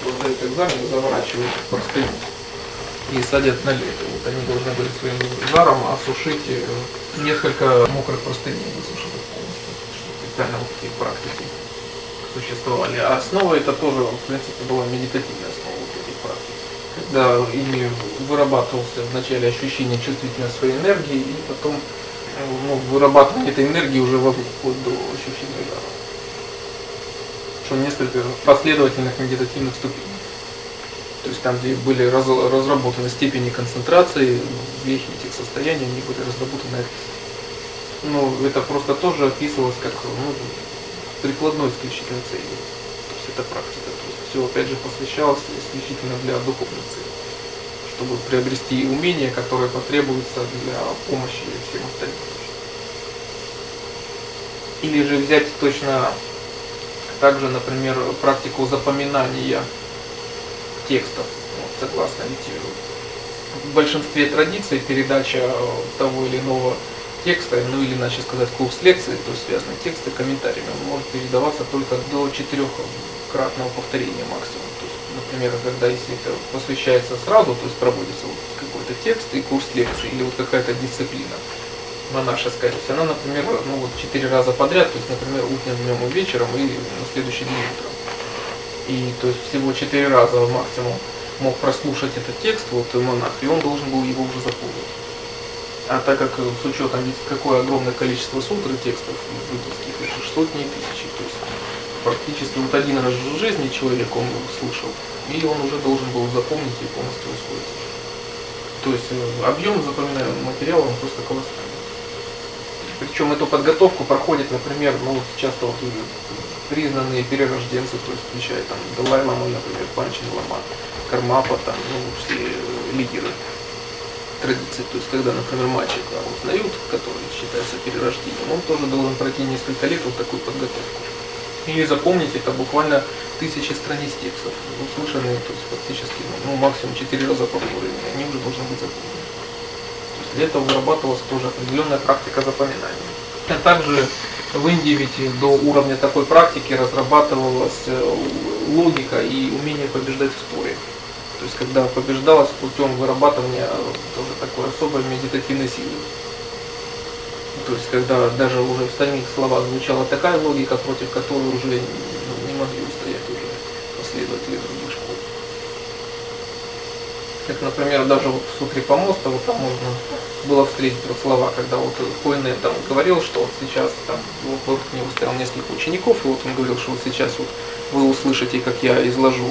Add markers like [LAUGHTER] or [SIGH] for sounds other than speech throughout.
кто сдает экзамен, заворачивают в простыню и садят на лето. Вот они должны были своим жаром осушить э, несколько мокрых простыней, высушить их полностью. Что Специально вот такие практики существовали. А основа это тоже, в принципе, была медитативная основа вот этих практик. Когда ими вырабатывался вначале ощущение чувствительной своей энергии, и потом э, ну, вырабатывание этой энергии уже вокруг, вплоть до ощущения жара. Что несколько последовательных медитативных ступеней. То есть там, где были раз- разработаны степени концентрации, вехи этих состояний, они были разработаны. Ну, это просто тоже описывалось как ну, прикладной исключительно целью. То есть это практика. То есть все опять же посвящалось исключительно для духовной цели. Чтобы приобрести умения, которые потребуются для помощи всем остальным. Или же взять точно также, например, практику запоминания текстов, вот, согласно ведь в большинстве традиций передача э, того или иного текста, ну или иначе сказать курс лекции, то есть связанные тексты комментариями, может передаваться только до четырехкратного повторения максимум. То есть, например, когда если это посвящается сразу, то есть проводится вот какой-то текст и курс лекции, или вот какая-то дисциплина монашеская, то есть она, например, ну вот четыре раза подряд, то есть, например, утром, днем и вечером, и на следующий день утром. И то есть всего четыре раза максимум мог прослушать этот текст, вот монах, и он должен был его уже запомнить. А так как э, с учетом какое огромное количество сутр и текстов буддийских, ж сотни и тысячи, то есть практически вот один раз в жизни человек он слышал, и он уже должен был запомнить и полностью усвоить. То есть э, объем запоминаемого материала он просто колоссальный. Причем эту подготовку проходит, например, ну вот часто вот э, признанные перерожденцы, то есть включая там Далай Лама, например, Панчин Лама, Кармапа, там, ну, все лидеры традиции. То есть, когда, например, мальчика узнают, который считается перерождением, он тоже должен пройти несколько лет вот такую подготовку. И запомнить это буквально тысячи страниц текстов, услышанные, то есть фактически, ну, максимум четыре раза повторенные, они уже должны быть запомнены. Для этого вырабатывалась тоже определенная практика запоминания. А также в Индии ведь до уровня такой практики разрабатывалась э, логика и умение побеждать в споре. То есть когда побеждалось путем вырабатывания э, тоже такой особой медитативной силы. То есть когда даже уже в самих словах звучала такая логика, против которой уже не могли устоять уже последователи других школ. Как, например, даже вот в Сутре Помоста, вот там можно было встретить вот слова, когда вот Хуэне там говорил, что вот сейчас там вот вокруг него стоял несколько учеников, и вот он говорил, что вот сейчас вот вы услышите, как я изложу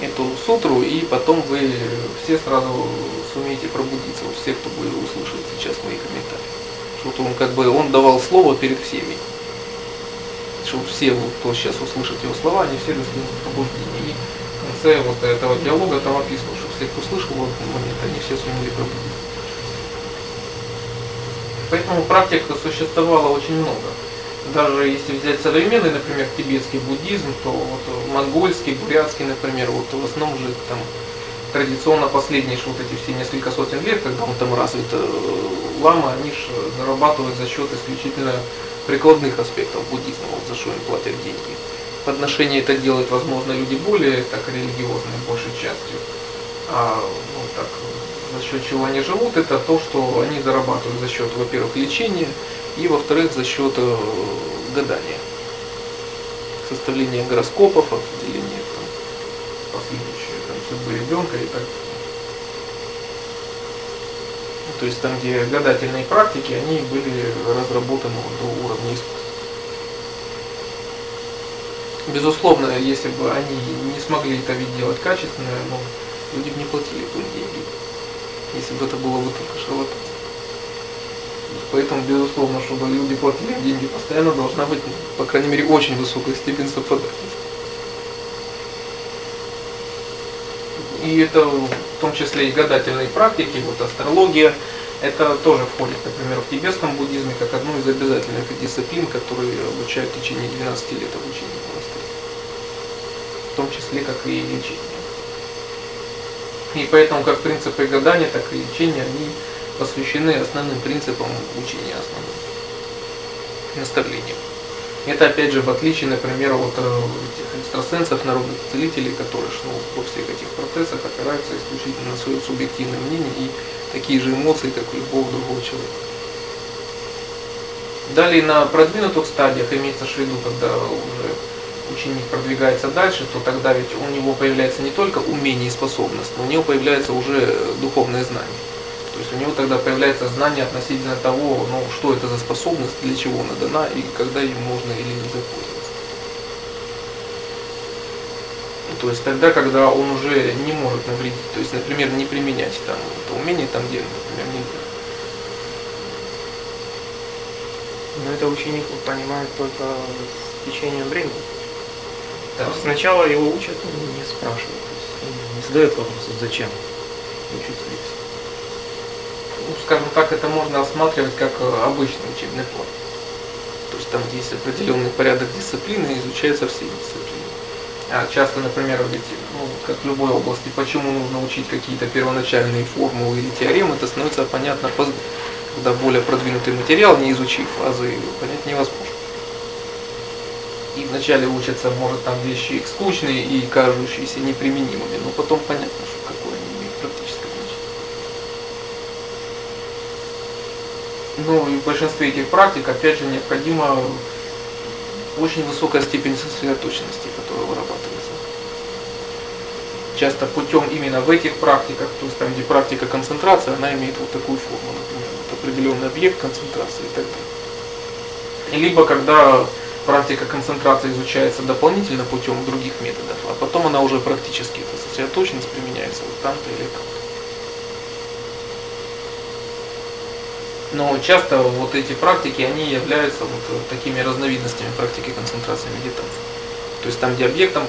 эту сутру, и потом вы все сразу сумеете пробудиться, вот все, кто будет услышать сейчас мои комментарии. Что он как бы, он давал слово перед всеми. Чтобы все, вот, кто сейчас услышит его слова, они все достигнут пробуждения. И в конце вот этого диалога там описано, что все, кто слышал в этот момент, они все сумели пробудиться. Поэтому практик существовало очень много. Даже если взять современный, например, тибетский буддизм, то вот монгольский, бурятский, например, вот в основном же там традиционно последние вот эти все несколько сотен лет, когда он там развит э, лама, они же зарабатывают за счет исключительно прикладных аспектов буддизма, вот за что им платят деньги. Подношение это делают, возможно, люди более так религиозные, большей частью. А ну, так, за счет чего они живут, это то, что они зарабатывают за счет, во-первых, лечения, и во-вторых, за счет э, гадания. Составления гороскопов, определения там, последующей там, судьбы ребенка и так Ну, То есть там, где гадательные практики, они были разработаны до уровня искусства. Безусловно, если бы они не смогли это ведь делать качественно, ну, люди бы не платили бы деньги, если бы это было бы только шарлатан. Поэтому, безусловно, чтобы люди платили деньги, постоянно должна быть, по крайней мере, очень высокая степень совпадательности. И это в том числе и гадательные практики, вот астрология, это тоже входит, например, в тибетском буддизме как одну из обязательных дисциплин, которые обучают в течение 12 лет обучения в монастыре. В том числе, как и лечение. И поэтому как принципы гадания, так и лечения, они посвящены основным принципам учения основным, наставлениям. Это опять же в отличие, например, от э, этих экстрасенсов, народных целителей, которые ну, во всех этих процессах опираются исключительно на свое субъективное мнение и такие же эмоции, как у любого другого человека. Далее на продвинутых стадиях имеется в виду, когда уже ученик продвигается дальше, то тогда ведь у него появляется не только умение и способность, но у него появляется уже духовное знание. То есть у него тогда появляется знание относительно того, ну, что это за способность, для чего она дана и когда им можно или нельзя пользоваться. То есть тогда, когда он уже не может навредить, то есть, например, не применять там это умение там, где, например, нельзя. Но это ученик понимает только с течением времени. Да. Сначала его учат, но не спрашивают. То есть не задают вопрос, зачем учиться ну, скажем так, это можно рассматривать как э, обычный учебный план. То есть там, есть определенный порядок дисциплины, изучаются все дисциплины. А часто, например, ведь, ну, как в любой области, почему нужно учить какие-то первоначальные формулы или теоремы, это становится понятно. Когда более продвинутый материал, не изучив азы, понять невозможно. И вначале учатся, может, там вещи скучные и кажущиеся неприменимыми, но потом понятно, что какое они имеют практическое значение. Ну и в большинстве этих практик, опять же, необходима очень высокая степень сосредоточенности, которая вырабатывается. Часто путем именно в этих практиках, то есть там, где практика концентрации, она имеет вот такую форму, например, вот определенный объект концентрации и так далее. Либо когда практика концентрации изучается дополнительно путем других методов, а потом она уже практически, эта сосредоточенность применяется вот там-то или там-то. Но часто вот эти практики, они являются вот такими разновидностями практики концентрации медитации. То есть там, где объектом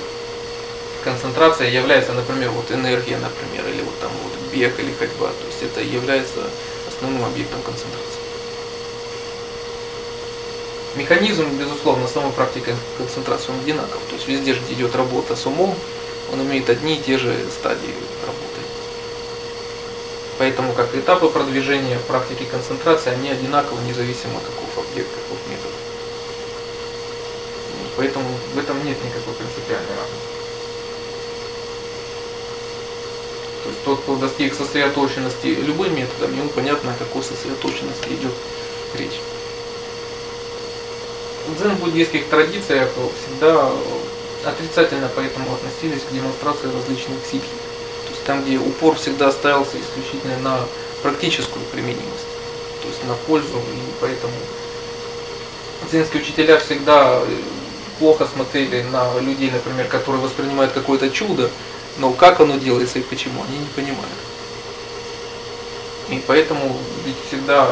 концентрация является, например, вот энергия, например, или вот там вот бег или ходьба. То есть это является основным объектом концентрации. Механизм, безусловно, самой практики концентрации он одинаков. То есть везде, где идет работа с умом, он имеет одни и те же стадии работы. Поэтому как этапы продвижения практики концентрации, они одинаковы, независимо каков объект, каков метод. Поэтому в этом нет никакой принципиальной разницы. То есть тот, кто достиг сосредоточенности любым методом, ему понятно, о какой сосредоточенности идет речь. В дзен-буддийских традициях всегда отрицательно поэтому относились к демонстрации различных ситхи. То есть там, где упор всегда ставился исключительно на практическую применимость, то есть на пользу, и поэтому дзенские учителя всегда плохо смотрели на людей, например, которые воспринимают какое-то чудо, но как оно делается и почему, они не понимают. И поэтому ведь всегда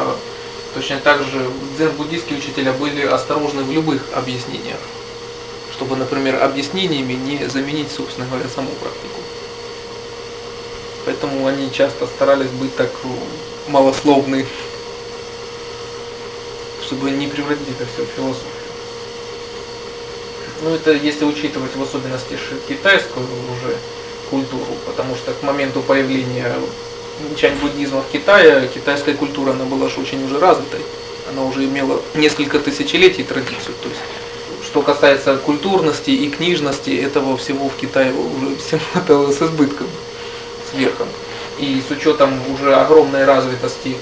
точно так же дзен-буддийские учителя были осторожны в любых объяснениях, чтобы, например, объяснениями не заменить, собственно говоря, саму практику. Поэтому они часто старались быть так малословны, чтобы не превратить это все в философию. Ну это если учитывать в особенности китайскую уже культуру, потому что к моменту появления чань-буддизма в Китае, китайская культура, она была же очень уже развитой. Она уже имела несколько тысячелетий традицию. То есть, что касается культурности и книжности, этого всего в Китае уже всем [LAUGHS] хватало с избытком, с верхом. И с учетом уже огромной развитости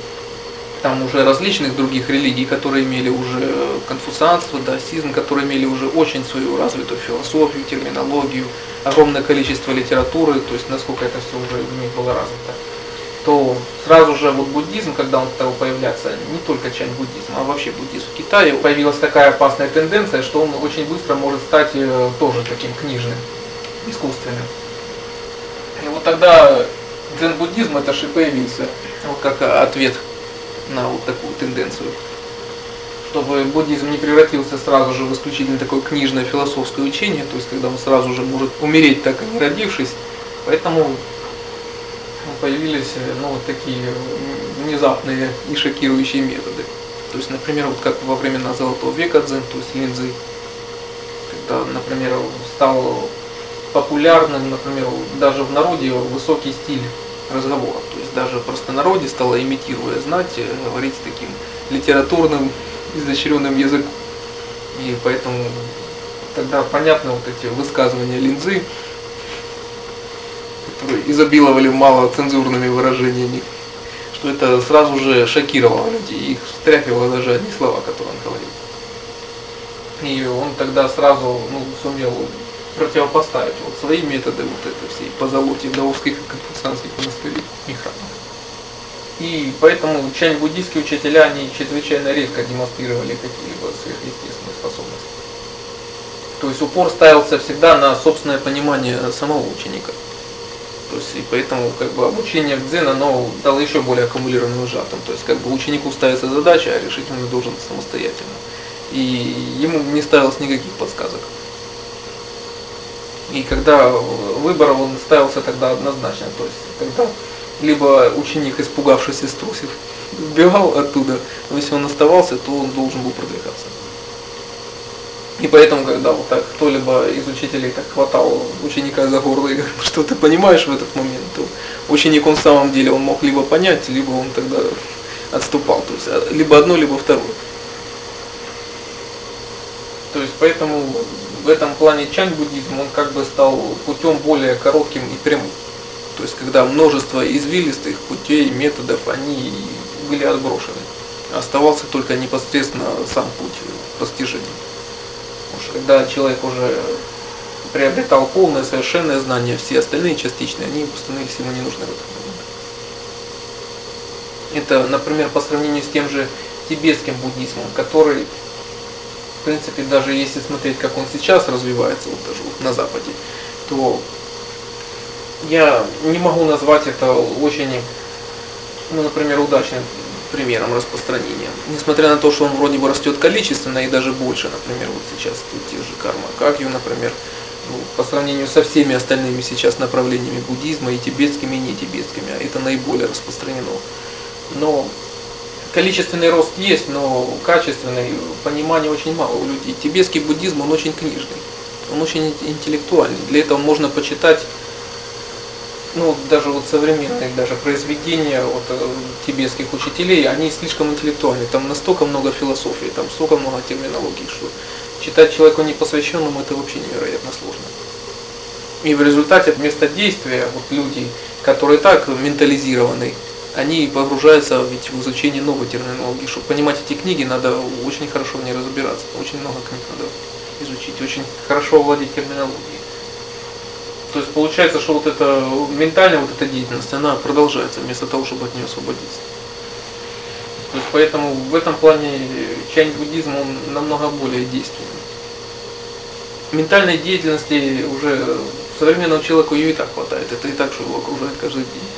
там уже различных других религий, которые имели уже конфуцианство, даосизм, которые имели уже очень свою развитую философию, терминологию, огромное количество литературы, то есть насколько это все уже в них было развито, то сразу же вот буддизм, когда он стал появляться, не только чань буддизм, а вообще буддизм в Китае, появилась такая опасная тенденция, что он очень быстро может стать э, тоже таким книжным, искусственным. И вот тогда дзен-буддизм это же появился, вот как ответ на вот такую тенденцию. Чтобы буддизм не превратился сразу же в исключительно такое книжное философское учение, то есть когда он сразу же может умереть, так и не родившись. Поэтому появились ну, вот такие внезапные и шокирующие методы. То есть, например, вот как во времена Золотого века дзен, то есть линзы, когда, например, стал популярным, например, даже в народе высокий стиль разговоров. То есть даже простонародье стало, имитируя знать, говорить таким литературным, изощренным языком. И поэтому тогда понятны вот эти высказывания линзы, изобиловали мало цензурными выражениями, что это сразу же шокировало людей, их встряхивало даже одни слова, которые он говорил. И он тогда сразу ну, сумел противопоставить вот свои методы вот это всей позолоте даосских и конфуцианских монастырей и храмов. И поэтому чань-буддийские учителя, они чрезвычайно редко демонстрировали какие-либо сверхъестественные способности. То есть упор ставился всегда на собственное понимание самого ученика. То есть и поэтому как бы обучение в дзен, оно стало еще более аккумулированным и сжатым. То есть как бы ученику ставится задача, а решить он должен самостоятельно. И ему не ставилось никаких подсказок. И когда выбор он ставился тогда однозначно, то есть когда либо ученик, испугавшись и струсив, [LAUGHS] сбегал оттуда, но если он оставался, то он должен был продвигаться. И поэтому, когда вот так кто-либо из учителей так хватал ученика за горло и говорил, что ты понимаешь в этот момент, то ученик он в самом деле он мог либо понять, либо он тогда отступал. То есть а, либо одно, либо второе. То есть поэтому в этом плане чань-буддизм, он как бы стал путем более коротким и прямым. То есть когда множество извилистых путей, методов, они были отброшены. Оставался только непосредственно сам путь постижения. Что когда человек уже приобретал полное, совершенное знание, все остальные частичные, они становились ему не нужны в этот момент. Это, например, по сравнению с тем же тибетским буддизмом, который в принципе, даже если смотреть, как он сейчас развивается, вот даже вот на Западе, то я не могу назвать это очень, ну, например, удачным примером распространения. Несмотря на то, что он вроде бы растет количественно и даже больше, например, вот сейчас тут те же карма Какью, например, ну, по сравнению со всеми остальными сейчас направлениями буддизма, и тибетскими, и не тибетскими, а это наиболее распространено. Но количественный рост есть, но качественный понимания очень мало у людей. Тибетский буддизм, он очень книжный, он очень интеллектуальный. Для этого можно почитать ну, даже вот современные даже произведения вот, э, тибетских учителей, они слишком интеллектуальны. Там настолько много философии, там столько много терминологий, что читать человеку непосвященному это вообще невероятно сложно. И в результате вместо действия вот люди, которые так ментализированы, они погружаются ведь в изучение новой терминологии. Чтобы понимать эти книги, надо очень хорошо в ней разбираться. Очень много книг надо изучить, очень хорошо владеть терминологией. То есть получается, что вот эта ментальная вот эта деятельность, она продолжается вместо того, чтобы от нее освободиться. То есть поэтому в этом плане чайн буддизм он намного более действенный. Ментальной деятельности уже современному человеку ее и так хватает. Это и так, что его окружает каждый день.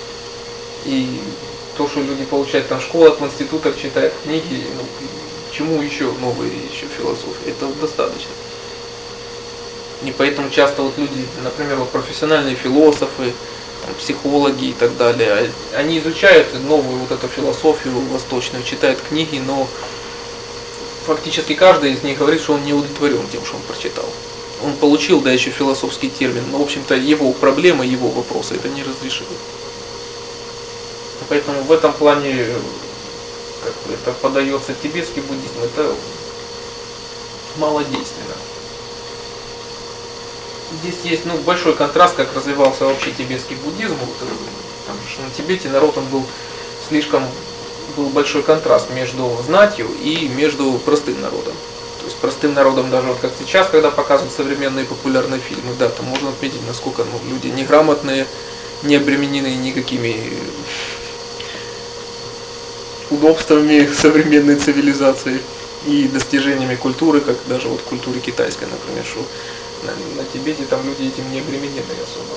И то, что люди получают там в школах, в институтах, читают книги, ну, чему еще новые еще философии, это достаточно. И поэтому часто вот люди, например, вот профессиональные философы, там, психологи и так далее, они изучают новую вот эту философию восточную, читают книги, но фактически каждый из них говорит, что он не удовлетворен тем, что он прочитал. Он получил, да, еще философский термин, но, в общем-то, его проблемы, его вопросы это не разрешили. Поэтому в этом плане, как это подается тибетский буддизм, это малодейственно. Здесь есть ну, большой контраст, как развивался вообще тибетский буддизм. Вот, э, что на Тибете народ он был слишком был большой контраст между знатью и между простым народом. То есть простым народом, даже вот как сейчас, когда показывают современные популярные фильмы, да, там можно отметить, насколько ну, люди неграмотные, не обременены никакими удобствами современной цивилизации и достижениями культуры, как даже вот культуры китайской, например, что на, на Тибете там люди этим не обременены особо.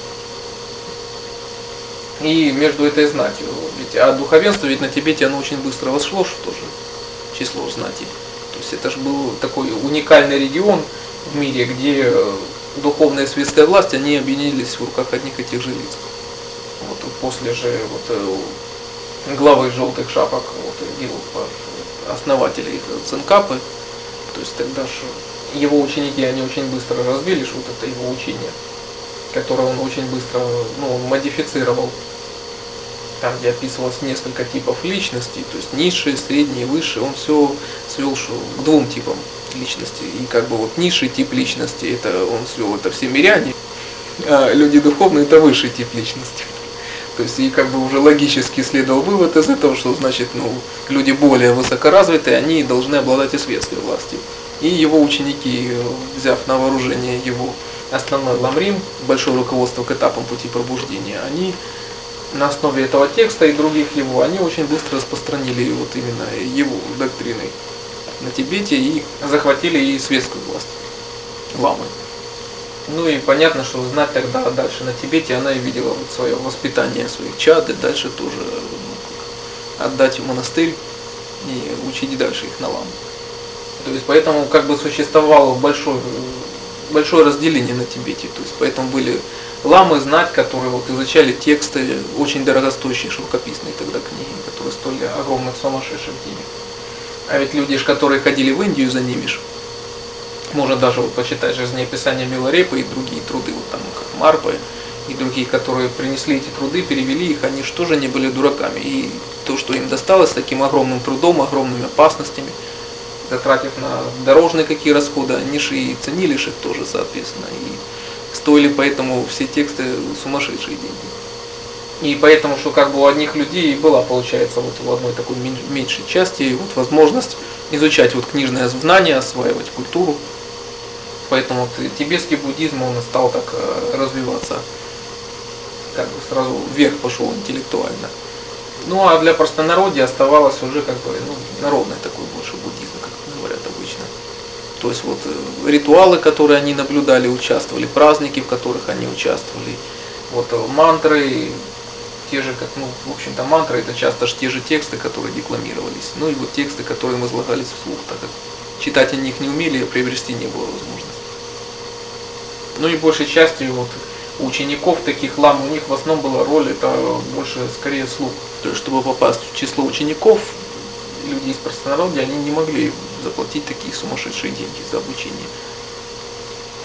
И между этой знатью, ведь а духовенство ведь на Тибете оно очень быстро вошло, что тоже число знати. То есть это же был такой уникальный регион в мире, где э, духовная светская власть, они объединились в руках одних и тех же лиц. Вот после же вот э, главы желтых шапок, вот, основателей Цинкапы, то есть тогда же его ученики, они очень быстро разбили вот это его учение, которое он очень быстро ну, модифицировал. там, где описывалось несколько типов личностей, то есть низшие, средние, высшие, он все свел к двум типам личности. И как бы вот низший тип личности, это он свел это все миряне, а люди духовные это высший тип личности. То есть и как бы уже логически следовал вывод из этого, что значит, ну, люди более высокоразвитые, они должны обладать и светской властью. И его ученики, взяв на вооружение его основной ламрим, большое руководство к этапам пути пробуждения, они на основе этого текста и других его, они очень быстро распространили вот именно его доктрины на Тибете и захватили и светскую власть ламы. Ну и понятно, что знать тогда дальше на Тибете она и видела вот свое воспитание своих чад, и дальше тоже ну, отдать в монастырь и учить дальше их на ламу. То есть поэтому как бы существовало большое, большое разделение на Тибете. То есть поэтому были ламы знать, которые вот изучали тексты, очень дорогостоящие шелкописные тогда книги, которые стоили огромных сумасшедших денег. А ведь люди, которые ходили в Индию за ними, ж, можно даже вот почитать жизнеописание Миларепа и другие труды, вот там как Марпы и другие, которые принесли эти труды, перевели их, они же тоже не были дураками. И то, что им досталось таким огромным трудом, огромными опасностями, затратив на дорожные какие расходы, они же и ценили их тоже, соответственно. И стоили поэтому все тексты сумасшедшие деньги. И поэтому, что как бы у одних людей была, получается, вот в одной такой меньшей части вот возможность изучать вот книжное знание, осваивать культуру. Поэтому вот тибетский буддизм, он стал так э, развиваться, как бы сразу вверх пошел интеллектуально. Ну а для простонародья оставалось уже как бы ну, народный такой больше буддизм, как говорят обычно. То есть вот э, ритуалы, которые они наблюдали, участвовали, праздники, в которых они участвовали, вот э, мантры, те же, как, ну, в общем-то, мантры, это часто же те же тексты, которые декламировались. Ну и вот тексты, которые возлагались вслух, так как читать о них не умели, приобрести не было возможности. Ну и большей частью вот учеников таких лам, у них в основном была роль, это больше скорее слух. То есть, чтобы попасть в число учеников, люди из простонародья, они не могли заплатить такие сумасшедшие деньги за обучение.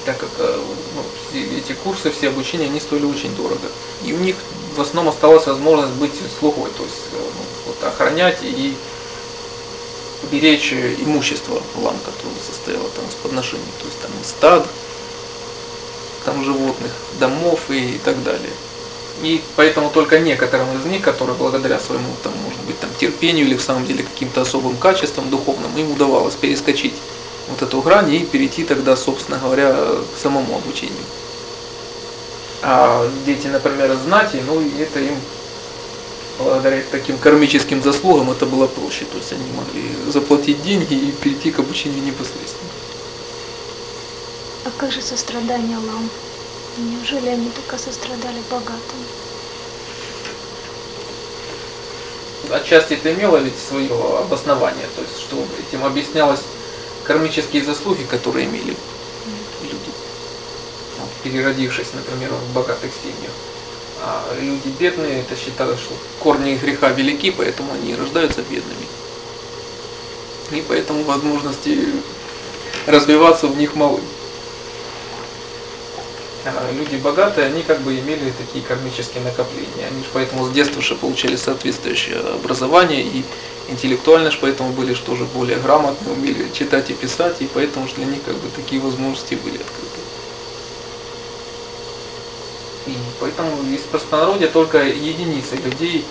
Так как э, ну, эти курсы, все обучения, они стоили очень дорого. И у них в основном осталась возможность быть слухой, то есть э, ну, вот, охранять и беречь имущество лам, которое состояло там из подношений, то есть там стад, там животных, домов и так далее. И поэтому только некоторым из них, которые благодаря своему, там, может быть, там, терпению или в самом деле каким-то особым качествам духовным, им удавалось перескочить вот эту грань и перейти тогда, собственно говоря, к самому обучению. А дети, например, знати, ну и это им благодаря таким кармическим заслугам это было проще. То есть они могли заплатить деньги и перейти к обучению непосредственно. А как же сострадание лам? Неужели они только сострадали богатым? Отчасти это имело ведь свое обоснование, то есть что этим объяснялось кармические заслуги, которые имели люди переродившись, например, в богатых семьях. А люди бедные, это считалось, что корни греха велики, поэтому они рождаются бедными. И поэтому возможности развиваться в них малы. А люди богатые, они как бы имели такие кармические накопления. Они же поэтому с детства же получали соответствующее образование и интеллектуально же поэтому были что же более грамотные, умели читать и писать, и поэтому же для них как бы такие возможности были открыты. И поэтому из простонародья только единицы людей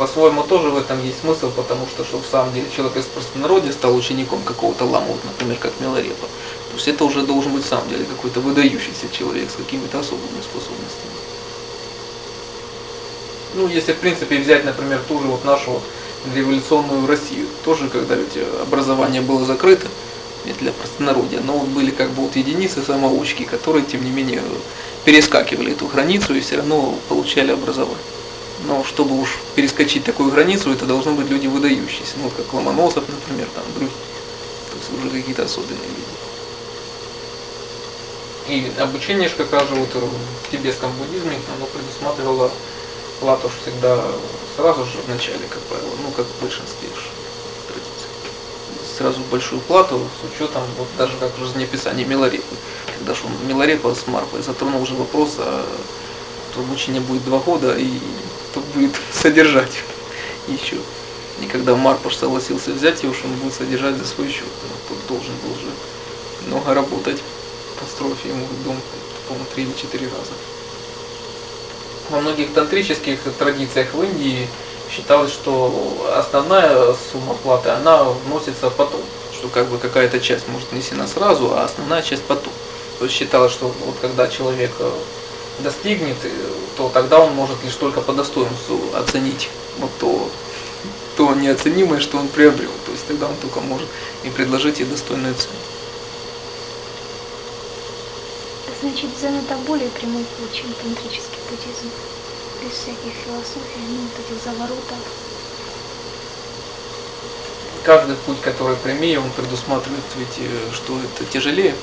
по-своему тоже в этом есть смысл, потому что, чтобы в самом деле человек из простонародья стал учеником какого-то ламу, например, как Миларепа, то есть это уже должен быть в самом деле какой-то выдающийся человек с какими-то особыми способностями. Ну, если в принципе взять, например, ту же вот нашу революционную Россию, тоже когда ведь образование было закрыто, ведь для простонародья, но вот были как бы вот единицы самоучки, которые, тем не менее, перескакивали эту границу и все равно получали образование. Но чтобы уж перескочить такую границу, это должны быть люди выдающиеся, ну, как Ломоносов, например, там другие. То есть уже какие-то особенные люди. И обучение же как раз же вот в тибетском буддизме оно предусматривало плату всегда сразу же в начале, как правило, ну как в большинстве традиций. Сразу большую плату с учетом вот даже как в жизнеописании Миларепы. Когда он Миларепа с Марпой затронул уже вопрос, а то обучение будет два года и кто будет содержать еще. И когда Марпаш согласился взять ее, уж он будет содержать за свой счет. Ну, тут должен был же много работать, построив ему дом, по-моему, три или четыре раза. Во многих тантрических традициях в Индии считалось, что основная сумма платы, она вносится потом. Что как бы какая-то часть может внесена сразу, а основная часть потом. То есть считалось, что вот когда человек достигнет, э, то тогда он может лишь только по достоинству оценить вот то, то неоценимое, что он приобрел. То есть тогда он только может и предложить ей достойную цену. Значит, дзен это более прямой путь, чем тантрический буддизм. Без всяких философий, ну, вот этих заворотов. Каждый путь, который прямее, он предусматривает ведь, э, что это тяжелее.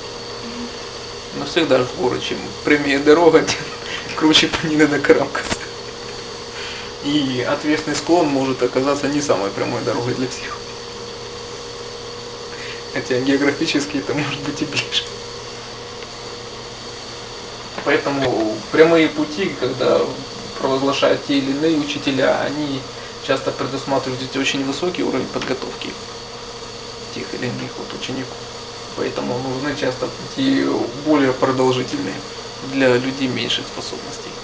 Но всегда же в горы, чем прямее дорога, [LAUGHS] тем круче по ней надо карабкаться. И отвесный склон может оказаться не самой прямой дорогой для всех. Хотя географически это может быть и ближе. Поэтому прямые пути, когда провозглашают те или иные учителя, они часто предусматривают очень высокий уровень подготовки тех или иных вот учеников. Поэтому нужны часто пути более продолжительные для людей меньших способностей.